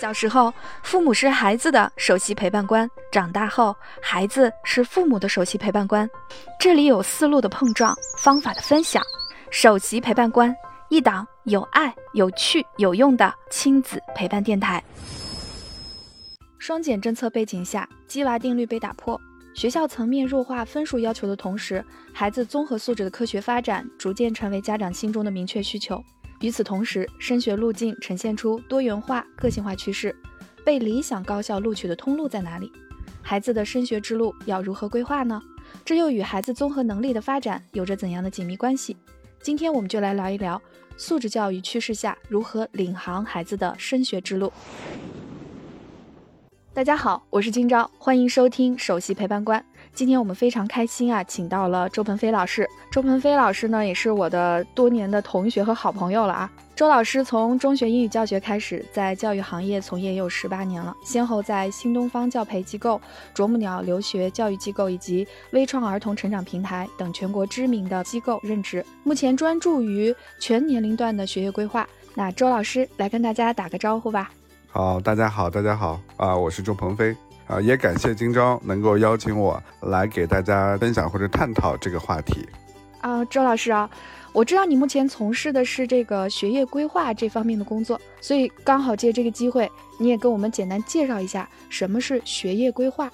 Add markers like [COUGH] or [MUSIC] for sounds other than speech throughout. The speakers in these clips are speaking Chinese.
小时候，父母是孩子的首席陪伴官；长大后，孩子是父母的首席陪伴官。这里有思路的碰撞，方法的分享。首席陪伴官，一档有爱、有趣、有用的亲子陪伴电台。双减政策背景下，鸡娃定律被打破，学校层面弱化分数要求的同时，孩子综合素质的科学发展逐渐成为家长心中的明确需求。与此同时，升学路径呈现出多元化、个性化趋势。被理想高校录取的通路在哪里？孩子的升学之路要如何规划呢？这又与孩子综合能力的发展有着怎样的紧密关系？今天我们就来聊一聊素质教育趋势下如何领航孩子的升学之路。大家好，我是今朝，欢迎收听首席陪伴官。今天我们非常开心啊，请到了周鹏飞老师。周鹏飞老师呢，也是我的多年的同学和好朋友了啊。周老师从中学英语教学开始，在教育行业从业也有十八年了，先后在新东方教培机构、啄木鸟留学教育机构以及微创儿童成长平台等全国知名的机构任职，目前专注于全年龄段的学业规划。那周老师来跟大家打个招呼吧。好，大家好，大家好啊！我是周鹏飞啊，也感谢今朝能够邀请我来给大家分享或者探讨这个话题啊。周老师啊，我知道你目前从事的是这个学业规划这方面的工作，所以刚好借这个机会，你也跟我们简单介绍一下什么是学业规划。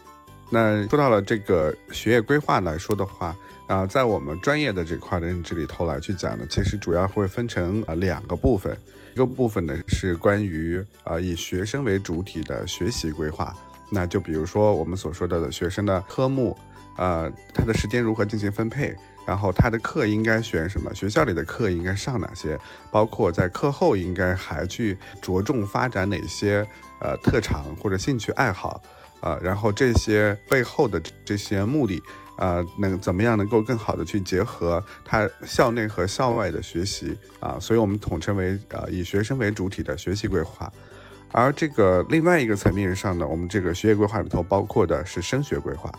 那说到了这个学业规划来说的话啊，在我们专业的这块的认知里头来去讲呢，其实主要会分成啊两个部分。一个部分呢是关于啊以学生为主体的学习规划，那就比如说我们所说的学生的科目，呃，他的时间如何进行分配，然后他的课应该选什么，学校里的课应该上哪些，包括在课后应该还去着重发展哪些呃特长或者兴趣爱好，啊，然后这些背后的这些目的。啊，能怎么样能够更好的去结合他校内和校外的学习啊？所以我们统称为啊以学生为主体的学习规划。而这个另外一个层面上呢，我们这个学业规划里头包括的是升学规划。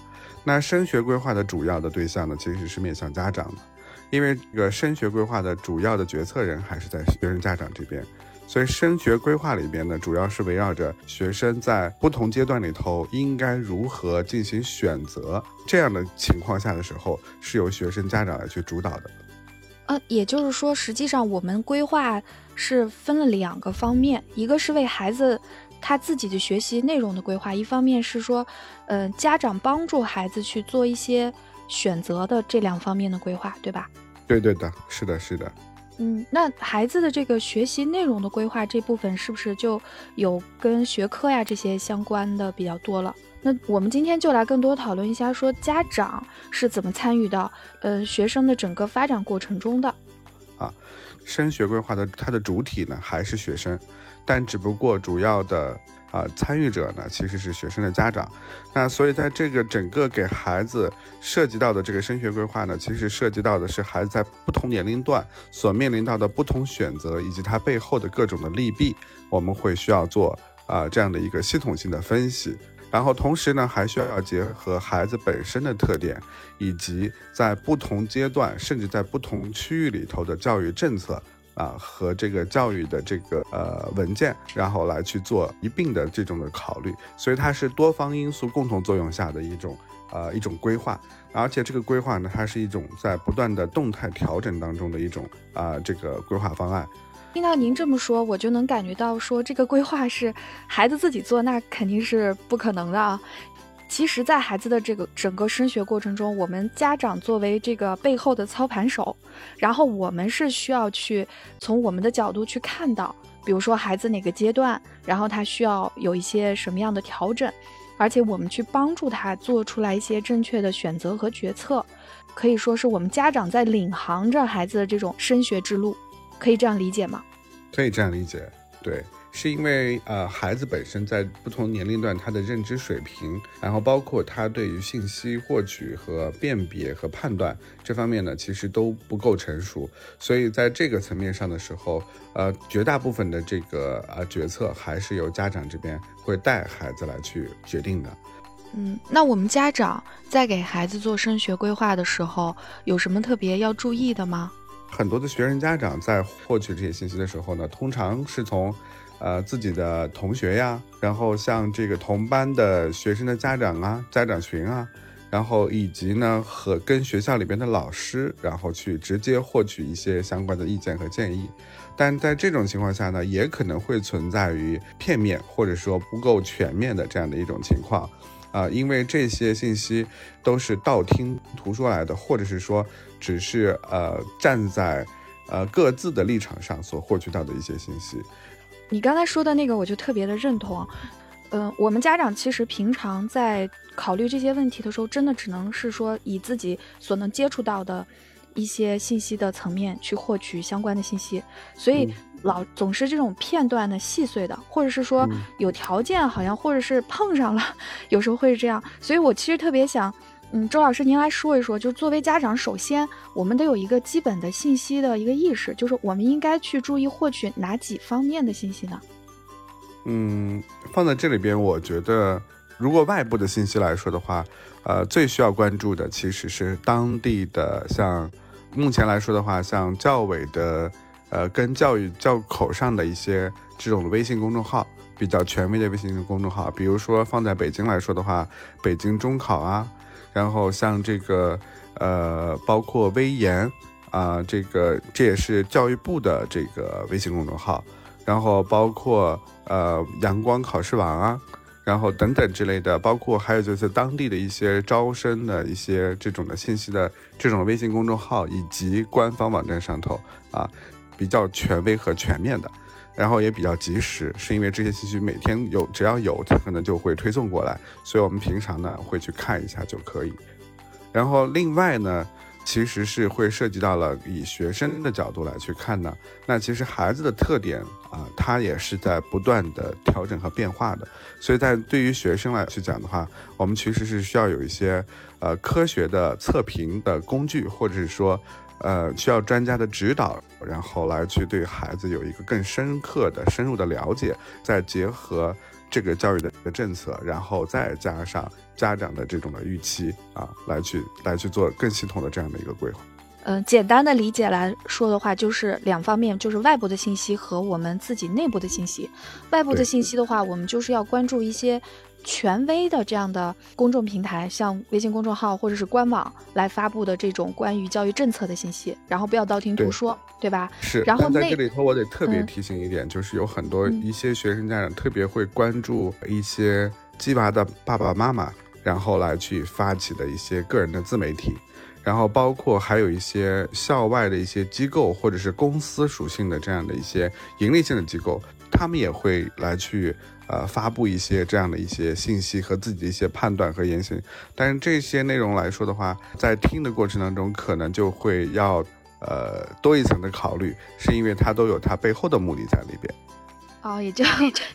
那升学规划的主要的对象呢，其实是面向家长的，因为这个升学规划的主要的决策人还是在学生家长这边。所以升学规划里边呢，主要是围绕着学生在不同阶段里头应该如何进行选择这样的情况下的时候，是由学生家长来去主导的。呃，也就是说，实际上我们规划是分了两个方面，一个是为孩子他自己的学习内容的规划，一方面是说，呃，家长帮助孩子去做一些选择的这两方面的规划，对吧？对对的，是的，是的。嗯，那孩子的这个学习内容的规划这部分是不是就有跟学科呀这些相关的比较多了？那我们今天就来更多讨论一下，说家长是怎么参与到呃学生的整个发展过程中的。啊，升学规划的它的主体呢还是学生，但只不过主要的。啊，参与者呢其实是学生的家长，那所以在这个整个给孩子涉及到的这个升学规划呢，其实涉及到的是孩子在不同年龄段所面临到的不同选择，以及它背后的各种的利弊，我们会需要做啊这样的一个系统性的分析，然后同时呢还需要结合孩子本身的特点，以及在不同阶段甚至在不同区域里头的教育政策。啊，和这个教育的这个呃文件，然后来去做一并的这种的考虑，所以它是多方因素共同作用下的一种呃一种规划，而且这个规划呢，它是一种在不断的动态调整当中的一种啊这个规划方案。听到您这么说，我就能感觉到说这个规划是孩子自己做，那肯定是不可能的啊。其实，在孩子的这个整个升学过程中，我们家长作为这个背后的操盘手，然后我们是需要去从我们的角度去看到，比如说孩子哪个阶段，然后他需要有一些什么样的调整，而且我们去帮助他做出来一些正确的选择和决策，可以说是我们家长在领航着孩子的这种升学之路，可以这样理解吗？可以这样理解，对。是因为呃，孩子本身在不同年龄段他的认知水平，然后包括他对于信息获取和辨别和判断这方面呢，其实都不够成熟，所以在这个层面上的时候，呃，绝大部分的这个呃决策还是由家长这边会带孩子来去决定的。嗯，那我们家长在给孩子做升学规划的时候，有什么特别要注意的吗？很多的学生家长在获取这些信息的时候呢，通常是从，呃自己的同学呀，然后像这个同班的学生的家长啊，家长群啊。然后以及呢，和跟学校里边的老师，然后去直接获取一些相关的意见和建议，但在这种情况下呢，也可能会存在于片面或者说不够全面的这样的一种情况，啊，因为这些信息都是道听途说来的，或者是说只是呃站在呃各自的立场上所获取到的一些信息。你刚才说的那个，我就特别的认同。嗯，我们家长其实平常在考虑这些问题的时候，真的只能是说以自己所能接触到的一些信息的层面去获取相关的信息，所以老总是这种片段的、细碎的，或者是说有条件好像或者是碰上了，[LAUGHS] 有时候会是这样。所以我其实特别想，嗯，周老师您来说一说，就作为家长，首先我们得有一个基本的信息的一个意识，就是我们应该去注意获取哪几方面的信息呢？嗯，放在这里边，我觉得如果外部的信息来说的话，呃，最需要关注的其实是当地的，像目前来说的话，像教委的，呃，跟教育教口上的一些这种微信公众号，比较权威的微信公众号，比如说放在北京来说的话，北京中考啊，然后像这个，呃，包括微言啊，这个这也是教育部的这个微信公众号。然后包括呃阳光考试网啊，然后等等之类的，包括还有就是当地的一些招生的一些这种的信息的这种微信公众号以及官方网站上头啊，比较权威和全面的，然后也比较及时，是因为这些信息每天有只要有它可能就会推送过来，所以我们平常呢会去看一下就可以。然后另外呢。其实是会涉及到了以学生的角度来去看呢，那其实孩子的特点啊，他也是在不断的调整和变化的，所以在对于学生来去讲的话，我们其实是需要有一些呃科学的测评的工具，或者是说呃需要专家的指导，然后来去对孩子有一个更深刻的、深入的了解，再结合。这个教育的一个政策，然后再加上家长的这种的预期啊，来去来去做更系统的这样的一个规划。嗯，简单的理解来说的话，就是两方面，就是外部的信息和我们自己内部的信息。外部的信息的话，我们就是要关注一些。权威的这样的公众平台，像微信公众号或者是官网来发布的这种关于教育政策的信息，然后不要道听途说，对吧？是。然后在这里头，我得特别提醒一点，就是有很多一些学生家长特别会关注一些鸡娃的爸爸妈妈，然后来去发起的一些个人的自媒体，然后包括还有一些校外的一些机构或者是公司属性的这样的一些盈利性的机构，他们也会来去。呃，发布一些这样的一些信息和自己的一些判断和言行，但是这些内容来说的话，在听的过程当中，可能就会要呃多一层的考虑，是因为它都有它背后的目的在里边。哦，也就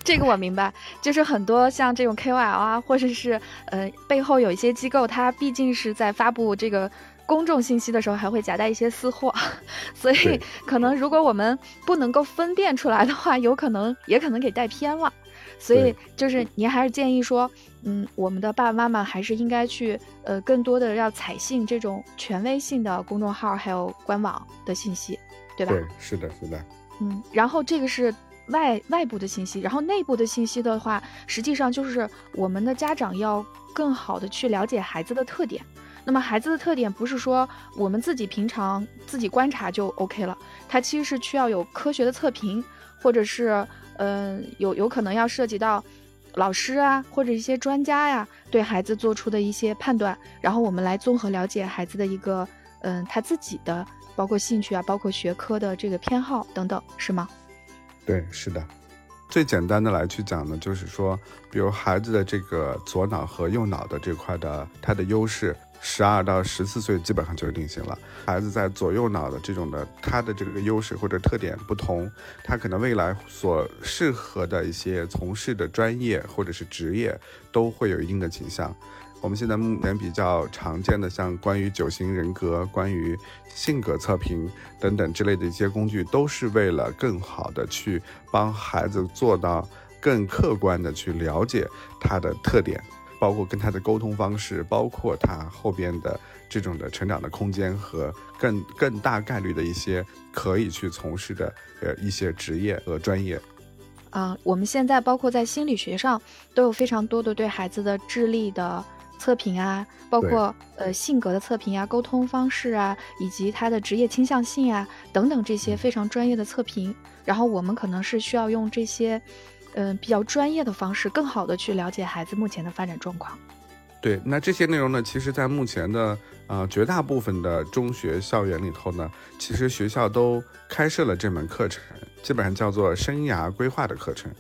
这个我明白，就是很多像这种 KOL 啊，或者是呃背后有一些机构，它毕竟是在发布这个公众信息的时候，还会夹带一些私货，[LAUGHS] 所以可能如果我们不能够分辨出来的话，有可能也可能给带偏了。所以就是您还是建议说，嗯，我们的爸爸妈妈还是应该去，呃，更多的要采信这种权威性的公众号还有官网的信息，对吧？对，是的，是的。嗯，然后这个是外外部的信息，然后内部的信息的话，实际上就是我们的家长要更好的去了解孩子的特点。那么孩子的特点不是说我们自己平常自己观察就 OK 了，它其实是需要有科学的测评，或者是。嗯，有有可能要涉及到老师啊，或者一些专家呀，对孩子做出的一些判断，然后我们来综合了解孩子的一个，嗯，他自己的包括兴趣啊，包括学科的这个偏好等等，是吗？对，是的。最简单的来去讲呢，就是说，比如孩子的这个左脑和右脑的这块的它的优势。十二到十四岁基本上就是定型了。孩子在左右脑的这种的，他的这个优势或者特点不同，他可能未来所适合的一些从事的专业或者是职业都会有一定的倾向。我们现在目前比较常见的，像关于九型人格、关于性格测评等等之类的一些工具，都是为了更好的去帮孩子做到更客观的去了解他的特点。包括跟他的沟通方式，包括他后边的这种的成长的空间和更更大概率的一些可以去从事的呃一些职业和专业。啊，我们现在包括在心理学上都有非常多的对孩子的智力的测评啊，包括呃性格的测评啊、沟通方式啊，以及他的职业倾向性啊等等这些非常专业的测评。然后我们可能是需要用这些，嗯，比较专业的方式，更好的去了解孩子目前的发展状况。对，那这些内容呢，其实，在目前的呃绝大部分的中学校园里头呢，其实学校都开设了这门课程，基本上叫做生涯规划的课程，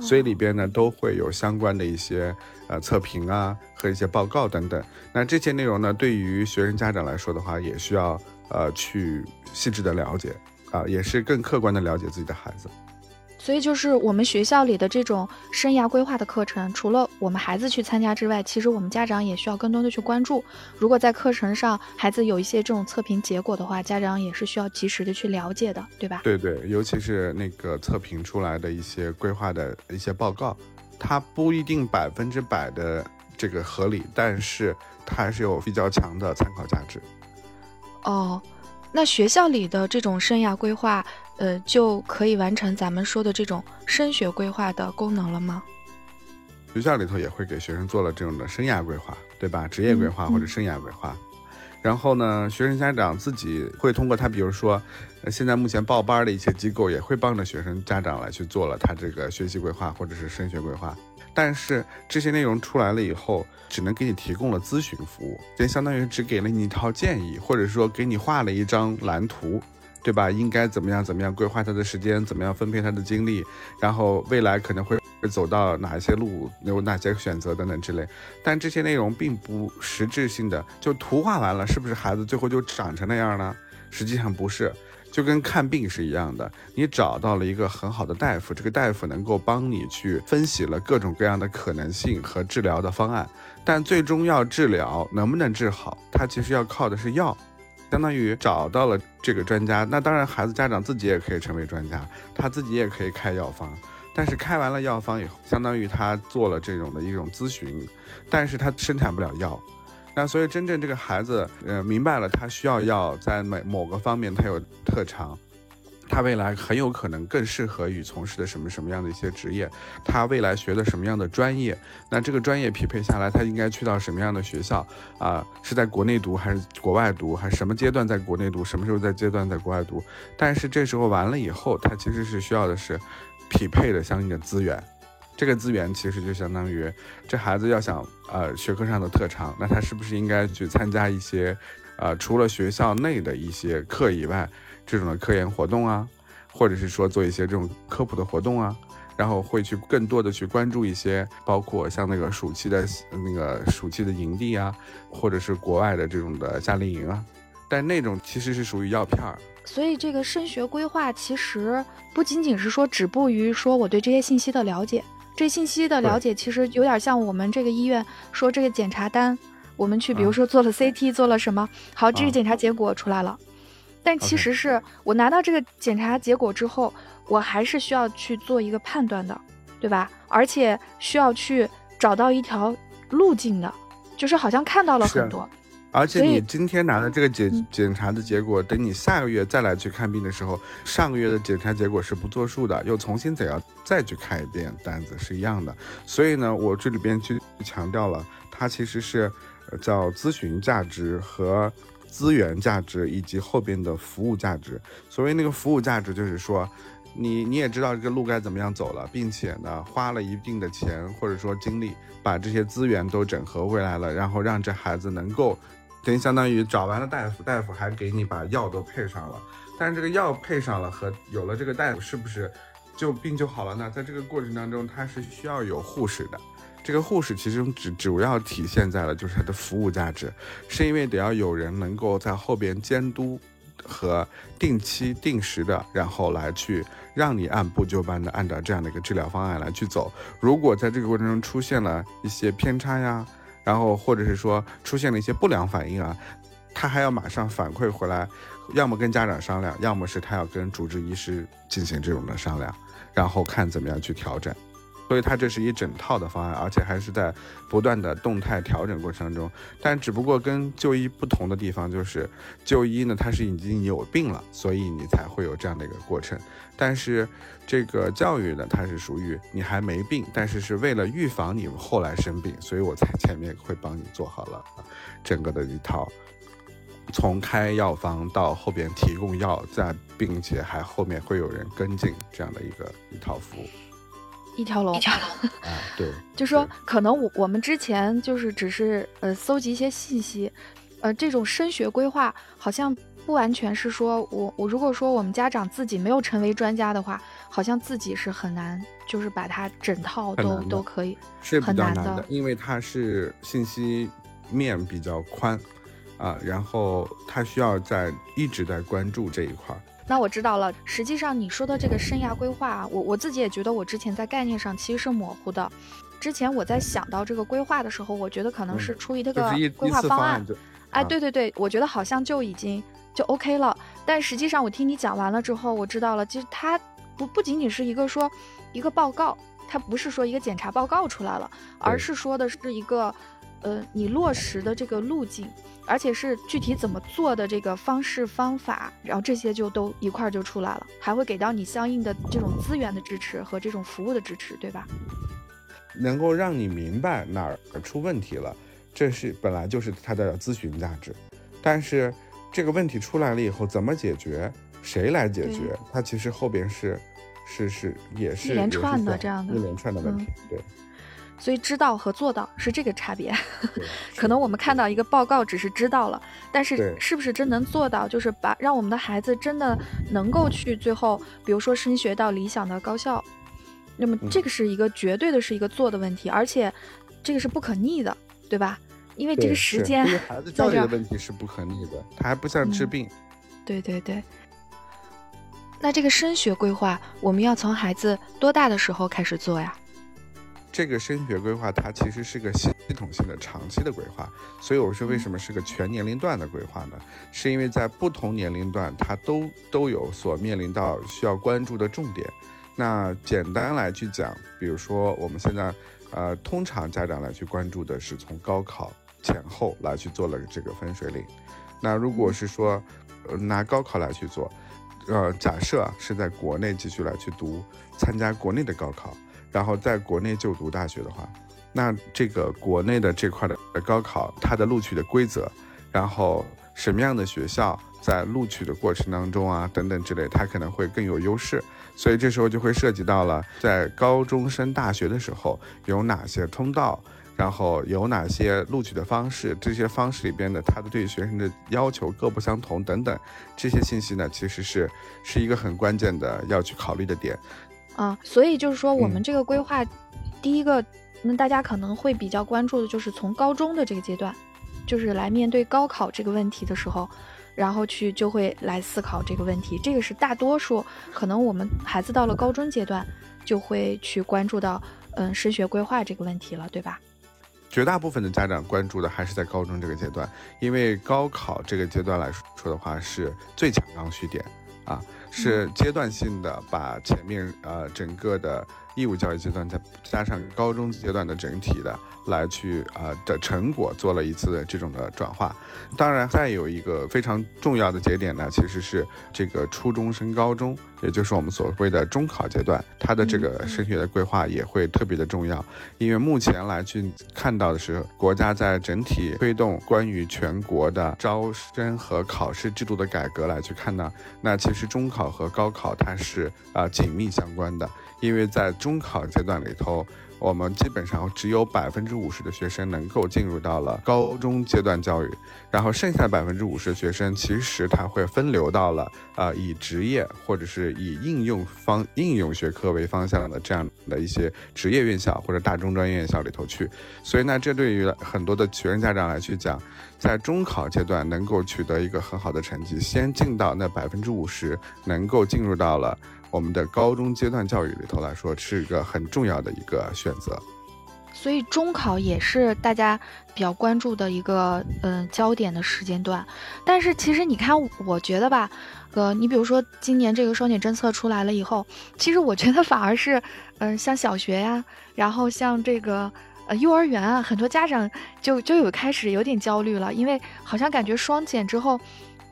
所以里边呢都会有相关的一些呃测评啊和一些报告等等。那这些内容呢，对于学生家长来说的话，也需要呃去细致的了解。啊，也是更客观的了解自己的孩子，所以就是我们学校里的这种生涯规划的课程，除了我们孩子去参加之外，其实我们家长也需要更多的去关注。如果在课程上孩子有一些这种测评结果的话，家长也是需要及时的去了解的，对吧？对对，尤其是那个测评出来的一些规划的一些报告，它不一定百分之百的这个合理，但是它还是有比较强的参考价值。哦。那学校里的这种生涯规划，呃，就可以完成咱们说的这种升学规划的功能了吗？学校里头也会给学生做了这种的生涯规划，对吧？职业规划或者生涯规划。然后呢，学生家长自己会通过他，比如说，现在目前报班的一些机构也会帮着学生家长来去做了他这个学习规划或者是升学规划。但是这些内容出来了以后，只能给你提供了咨询服务，就相当于只给了你一套建议，或者说给你画了一张蓝图，对吧？应该怎么样怎么样规划他的时间，怎么样分配他的精力，然后未来可能会走到哪些路，有哪些选择等等之类。但这些内容并不实质性的，就图画完了，是不是孩子最后就长成那样呢？实际上不是。就跟看病是一样的，你找到了一个很好的大夫，这个大夫能够帮你去分析了各种各样的可能性和治疗的方案，但最终要治疗能不能治好，它其实要靠的是药，相当于找到了这个专家，那当然孩子家长自己也可以成为专家，他自己也可以开药方，但是开完了药方以后，相当于他做了这种的一种咨询，但是他生产不了药。那所以真正这个孩子，呃，明白了，他需要药在某某个方面他有特长，他未来很有可能更适合于从事的什么什么样的一些职业，他未来学的什么样的专业，那这个专业匹配下来，他应该去到什么样的学校啊？是在国内读还是国外读，还是什么阶段在国内读，什么时候在阶段在国外读？但是这时候完了以后，他其实是需要的是匹配的相应的资源。这个资源其实就相当于，这孩子要想呃学科上的特长，那他是不是应该去参加一些，呃除了学校内的一些课以外，这种的科研活动啊，或者是说做一些这种科普的活动啊，然后会去更多的去关注一些，包括像那个暑期的那个暑期的营地啊，或者是国外的这种的夏令营啊，但那种其实是属于药片儿。所以这个升学规划其实不仅仅是说止步于说我对这些信息的了解。这信息的了解其实有点像我们这个医院说这个检查单，我们去比如说做了 CT 做了什么，好，这个检查结果出来了，但其实是我拿到这个检查结果之后，我还是需要去做一个判断的，对吧？而且需要去找到一条路径的，就是好像看到了很多。而且你今天拿的这个检检查的结果，等你下个月再来去看病的时候，上个月的检查结果是不作数的，又重新得要再去开一遍单子是一样的。所以呢，我这里边去强调了，它其实是叫咨询价值和资源价值以及后边的服务价值。所谓那个服务价值，就是说你你也知道这个路该怎么样走了，并且呢花了一定的钱或者说精力把这些资源都整合回来了，然后让这孩子能够。等于相当于找完了大夫，大夫还给你把药都配上了，但是这个药配上了和有了这个大夫，是不是就病就好了呢？在这个过程当中，他是需要有护士的。这个护士其实只主要体现在了就是它的服务价值，是因为得要有人能够在后边监督和定期定时的，然后来去让你按部就班的按照这样的一个治疗方案来去走。如果在这个过程中出现了一些偏差呀，然后，或者是说出现了一些不良反应啊，他还要马上反馈回来，要么跟家长商量，要么是他要跟主治医师进行这种的商量，然后看怎么样去调整。所以它这是一整套的方案，而且还是在不断的动态调整过程中。但只不过跟就医不同的地方就是，就医呢它是已经有病了，所以你才会有这样的一个过程。但是这个教育呢，它是属于你还没病，但是是为了预防你后来生病，所以我在前面会帮你做好了整个的一套，从开药方到后边提供药，再并且还后面会有人跟进这样的一个一套服务。一条龙，一条龙 [LAUGHS] 啊，对，就说可能我我们之前就是只是呃搜集一些信息，呃，这种升学规划好像不完全是说我我如果说我们家长自己没有成为专家的话，好像自己是很难，就是把它整套都都可以，是比较难的，因为它是信息面比较宽啊，然后他需要在一直在关注这一块。那我知道了。实际上，你说的这个生涯规划，我我自己也觉得，我之前在概念上其实是模糊的。之前我在想到这个规划的时候，我觉得可能是出于这个规划方案。哎，对对对，我觉得好像就已经就 OK 了。但实际上，我听你讲完了之后，我知道了，其实它不不仅仅是一个说一个报告，它不是说一个检查报告出来了，而是说的是一个。呃，你落实的这个路径，而且是具体怎么做的这个方式方法，然后这些就都一块儿就出来了，还会给到你相应的这种资源的支持和这种服务的支持，对吧？能够让你明白哪儿出问题了，这是本来就是它的咨询价值。但是这个问题出来了以后，怎么解决？谁来解决？它其实后边是是是也是一连串的这样的一连串的问题，对。所以知道和做到是这个差别，[LAUGHS] 可能我们看到一个报告只是知道了，但是是不是真能做到，就是把让我们的孩子真的能够去最后，比如说升学到理想的高校，那么这个是一个绝对的是一个做的问题，而且这个是不可逆的，对吧？因为这个时间，孩子教育的问题是不可逆的，它还不像治病。对对对。那这个升学规划，我们要从孩子多大的时候开始做呀？这个升学规划它其实是个系统性的长期的规划，所以我说为什么是个全年龄段的规划呢？是因为在不同年龄段它都都有所面临到需要关注的重点。那简单来去讲，比如说我们现在呃通常家长来去关注的是从高考前后来去做了这个分水岭。那如果是说呃拿高考来去做，呃假设是在国内继续来去读参加国内的高考。然后在国内就读大学的话，那这个国内的这块的高考，它的录取的规则，然后什么样的学校在录取的过程当中啊，等等之类，它可能会更有优势。所以这时候就会涉及到了，在高中升大学的时候有哪些通道，然后有哪些录取的方式，这些方式里边的它的对学生的要求各不相同等等，这些信息呢，其实是是一个很关键的要去考虑的点。啊，所以就是说，我们这个规划，第一个，那大家可能会比较关注的就是从高中的这个阶段，就是来面对高考这个问题的时候，然后去就会来思考这个问题。这个是大多数可能我们孩子到了高中阶段，就会去关注到，嗯，升学规划这个问题了，对吧？绝大部分的家长关注的还是在高中这个阶段，因为高考这个阶段来说的话，是最强刚需点啊。是阶段性的，把前面呃整个的义务教育阶段再加上高中阶段的整体的来去啊的成果做了一次这种的转化。当然，再有一个非常重要的节点呢，其实是这个初中升高中，也就是我们所谓的中考阶段，它的这个升学的规划也会特别的重要。因为目前来去看到的是，国家在整体推动关于全国的招生和考试制度的改革来去看呢，那其实中考。和高考它是啊紧密相关的，因为在中考阶段里头。我们基本上只有百分之五十的学生能够进入到了高中阶段教育，然后剩下百分之五十的学生，其实他会分流到了啊以职业或者是以应用方应用学科为方向的这样的一些职业院校或者大中专院校里头去。所以呢，这对于很多的学生家长来去讲，在中考阶段能够取得一个很好的成绩，先进到那百分之五十，能够进入到了。我们的高中阶段教育里头来说，是一个很重要的一个选择。所以中考也是大家比较关注的一个嗯焦点的时间段。但是其实你看，我觉得吧，呃，你比如说今年这个双减政策出来了以后，其实我觉得反而是，嗯，像小学呀，然后像这个呃幼儿园啊，很多家长就就有开始有点焦虑了，因为好像感觉双减之后。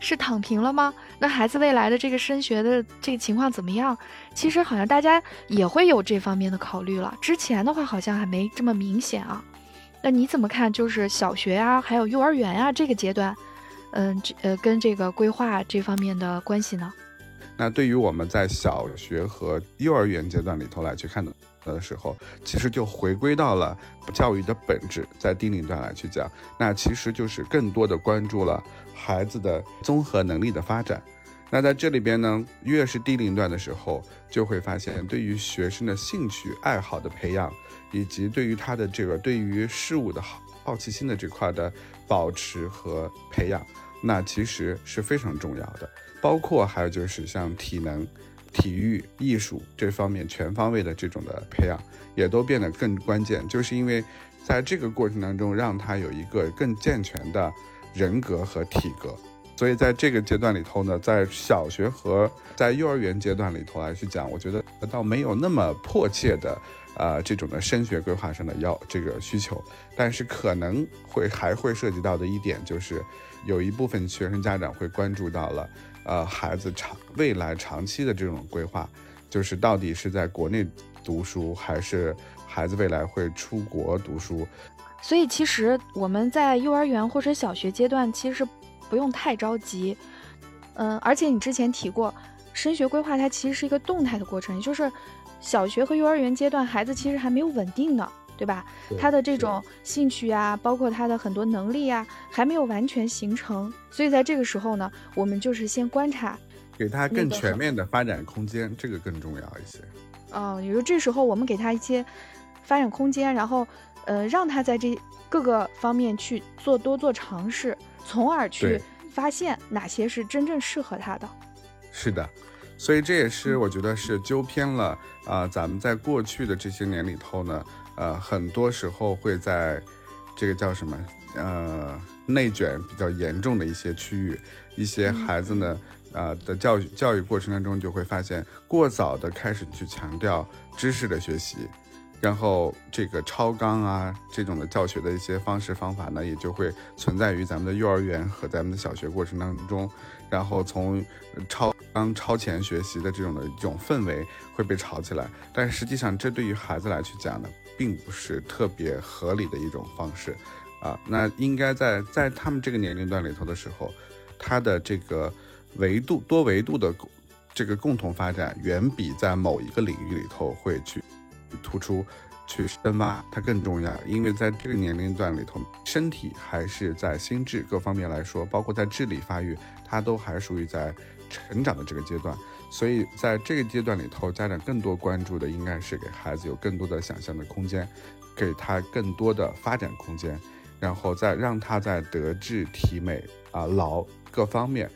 是躺平了吗？那孩子未来的这个升学的这个情况怎么样？其实好像大家也会有这方面的考虑了。之前的话好像还没这么明显啊。那你怎么看？就是小学呀，还有幼儿园呀这个阶段，嗯，这呃跟这个规划这方面的关系呢？那对于我们在小学和幼儿园阶段里头来去看的。的时候，其实就回归到了教育的本质，在低龄段来去讲，那其实就是更多的关注了孩子的综合能力的发展。那在这里边呢，越是低龄段的时候，就会发现对于学生的兴趣爱好的培养，以及对于他的这个对于事物的好好奇心的这块的保持和培养，那其实是非常重要的。包括还有就是像体能。体育、艺术这方面全方位的这种的培养，也都变得更关键，就是因为在这个过程当中，让他有一个更健全的人格和体格。所以在这个阶段里头呢，在小学和在幼儿园阶段里头来去讲，我觉得倒没有那么迫切的，呃，这种的升学规划上的要这个需求，但是可能会还会涉及到的一点就是，有一部分学生家长会关注到了。呃，孩子长未来长期的这种规划，就是到底是在国内读书，还是孩子未来会出国读书？所以其实我们在幼儿园或者小学阶段，其实不用太着急。嗯，而且你之前提过，升学规划它其实是一个动态的过程，也就是小学和幼儿园阶段，孩子其实还没有稳定呢。对吧？他的这种兴趣呀，包括他的很多能力呀，还没有完全形成，所以在这个时候呢，我们就是先观察，给他更全面的发展空间，这个更重要一些。哦，也就这时候我们给他一些发展空间，然后呃，让他在这各个方面去做多做尝试，从而去发现哪些是真正适合他的。是的。所以这也是我觉得是纠偏了啊，咱们在过去的这些年里头呢，呃，很多时候会在这个叫什么呃内卷比较严重的一些区域，一些孩子呢，呃的教育教育过程当中就会发现过早的开始去强调知识的学习，然后这个超纲啊这种的教学的一些方式方法呢，也就会存在于咱们的幼儿园和咱们的小学过程当中，然后从超。纲超前学习的这种的一种氛围会被炒起来，但实际上这对于孩子来去讲呢，并不是特别合理的一种方式，啊，那应该在在他们这个年龄段里头的时候，他的这个维度多维度的这个共同发展，远比在某一个领域里头会去突出。去深挖它更重要，因为在这个年龄段里头，身体还是在心智各方面来说，包括在智力发育，它都还属于在成长的这个阶段。所以在这个阶段里头，家长更多关注的应该是给孩子有更多的想象的空间，给他更多的发展空间，然后再让他在德智体美啊劳各方面，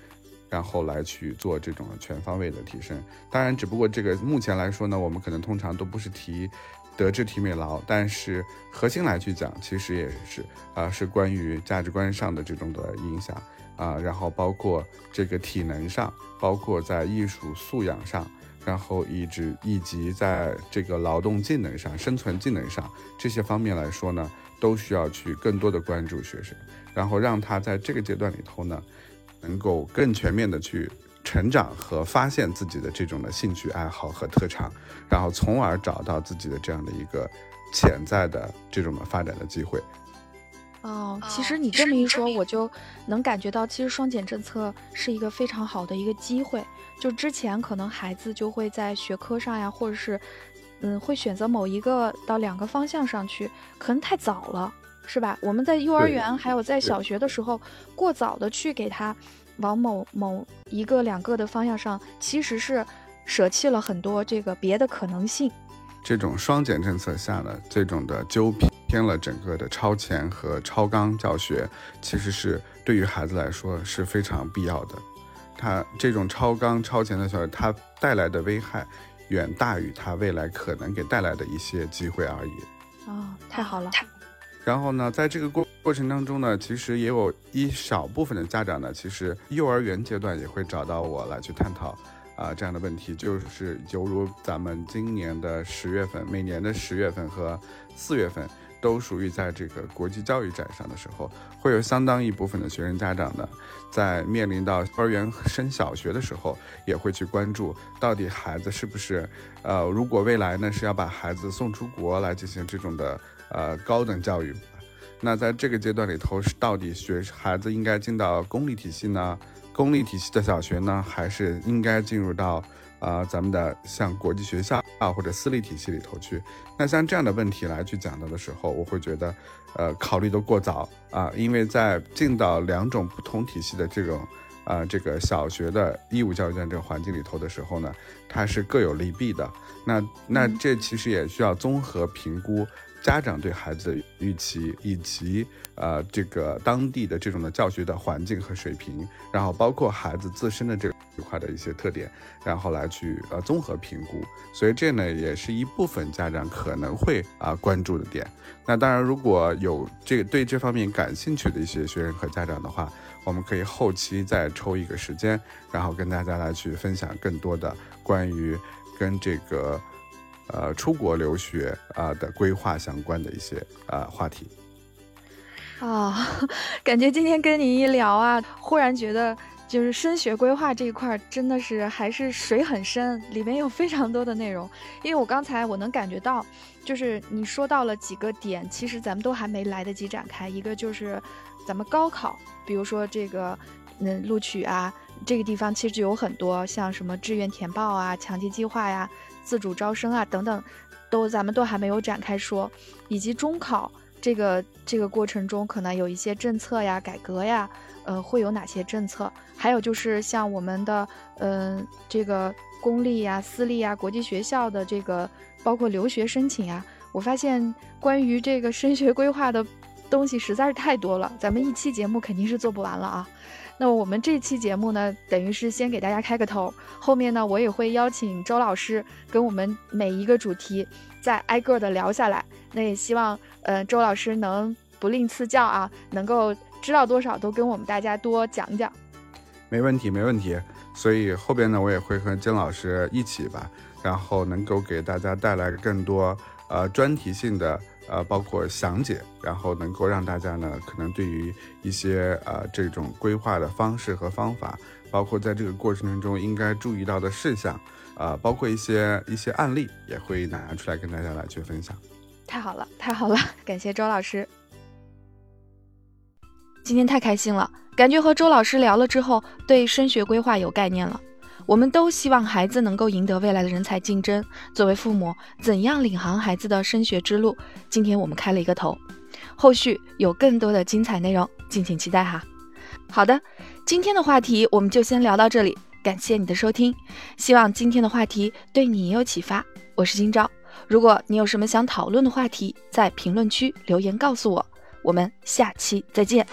然后来去做这种全方位的提升。当然，只不过这个目前来说呢，我们可能通常都不是提。德智体美劳，但是核心来去讲，其实也是啊，是关于价值观上的这种的影响啊，然后包括这个体能上，包括在艺术素养上，然后以及以及在这个劳动技能上、生存技能上这些方面来说呢，都需要去更多的关注学生，然后让他在这个阶段里头呢，能够更全面的去。成长和发现自己的这种的兴趣爱好和特长，然后从而找到自己的这样的一个潜在的这种的发展的机会。哦，其实你这么一说，我就能感觉到，其实双减政策是一个非常好的一个机会。就之前可能孩子就会在学科上呀，或者是嗯，会选择某一个到两个方向上去，可能太早了，是吧？我们在幼儿园还有在小学的时候，过早的去给他。往某某一个两个的方向上，其实是舍弃了很多这个别的可能性。这种双减政策下的这种的纠偏了整个的超前和超纲教学，其实是对于孩子来说是非常必要的。它这种超纲超前的教育，它带来的危害远大于它未来可能给带来的一些机会而已。哦，太好了。然后呢，在这个过过程当中呢，其实也有一少部分的家长呢，其实幼儿园阶段也会找到我来去探讨啊这样的问题，就是犹如咱们今年的十月份，每年的十月份和四月份。都属于在这个国际教育展上的时候，会有相当一部分的学生家长呢，在面临到幼儿园升小学的时候，也会去关注到底孩子是不是，呃，如果未来呢是要把孩子送出国来进行这种的呃高等教育，那在这个阶段里头是到底学孩子应该进到公立体系呢？公立体系的小学呢，还是应该进入到？啊，咱们的像国际学校啊，或者私立体系里头去，那像这样的问题来去讲到的时候，我会觉得，呃，考虑的过早啊，因为在进到两种不同体系的这种，啊，这个小学的义务教育这样这个环境里头的时候呢，它是各有利弊的。那那这其实也需要综合评估。家长对孩子的预期，以及呃这个当地的这种的教学的环境和水平，然后包括孩子自身的这一块的一些特点，然后来去呃综合评估。所以这呢也是一部分家长可能会啊关注的点。那当然，如果有这个对这方面感兴趣的一些学生和家长的话，我们可以后期再抽一个时间，然后跟大家来去分享更多的关于跟这个。呃，出国留学啊的规划相关的一些啊话题啊，感觉今天跟你一聊啊，忽然觉得就是升学规划这一块真的是还是水很深，里面有非常多的内容。因为我刚才我能感觉到，就是你说到了几个点，其实咱们都还没来得及展开。一个就是咱们高考，比如说这个嗯录取啊，这个地方其实有很多像什么志愿填报啊、强基计划呀。自主招生啊，等等，都咱们都还没有展开说，以及中考这个这个过程中可能有一些政策呀、改革呀，呃，会有哪些政策？还有就是像我们的，嗯，这个公立呀、私立呀、国际学校的这个，包括留学申请呀，我发现关于这个升学规划的东西实在是太多了，咱们一期节目肯定是做不完了啊。那我们这期节目呢，等于是先给大家开个头，后面呢，我也会邀请周老师跟我们每一个主题再挨个的聊下来。那也希望，呃，周老师能不吝赐教啊，能够知道多少都跟我们大家多讲讲。没问题，没问题。所以后边呢，我也会和金老师一起吧，然后能够给大家带来更多呃专题性的。呃，包括详解，然后能够让大家呢，可能对于一些呃这种规划的方式和方法，包括在这个过程当中应该注意到的事项，呃，包括一些一些案例，也会拿出来跟大家来去分享。太好了，太好了，[LAUGHS] 感谢周老师。今天太开心了，感觉和周老师聊了之后，对升学规划有概念了。我们都希望孩子能够赢得未来的人才竞争。作为父母，怎样领航孩子的升学之路？今天我们开了一个头，后续有更多的精彩内容，敬请期待哈。好的，今天的话题我们就先聊到这里，感谢你的收听，希望今天的话题对你也有启发。我是今朝，如果你有什么想讨论的话题，在评论区留言告诉我，我们下期再见。